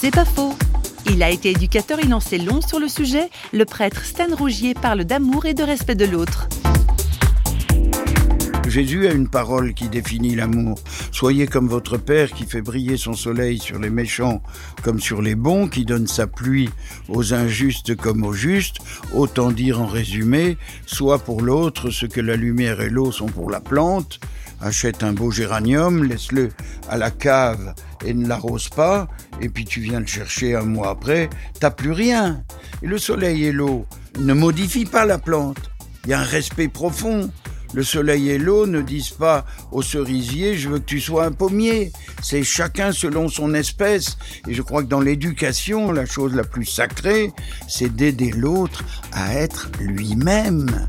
C'est pas faux. Il a été éducateur, il en sait long sur le sujet. Le prêtre Stan Rougier parle d'amour et de respect de l'autre. Jésus a une parole qui définit l'amour. Soyez comme votre Père qui fait briller son soleil sur les méchants comme sur les bons, qui donne sa pluie aux injustes comme aux justes. Autant dire en résumé, soit pour l'autre ce que la lumière et l'eau sont pour la plante. Achète un beau géranium, laisse-le à la cave et ne l'arrose pas, et puis tu viens le chercher un mois après, t'as plus rien. Et le soleil et l'eau ne modifient pas la plante. Il y a un respect profond. Le soleil et l'eau ne disent pas au cerisier je veux que tu sois un pommier. C'est chacun selon son espèce. Et je crois que dans l'éducation, la chose la plus sacrée, c'est d'aider l'autre à être lui-même.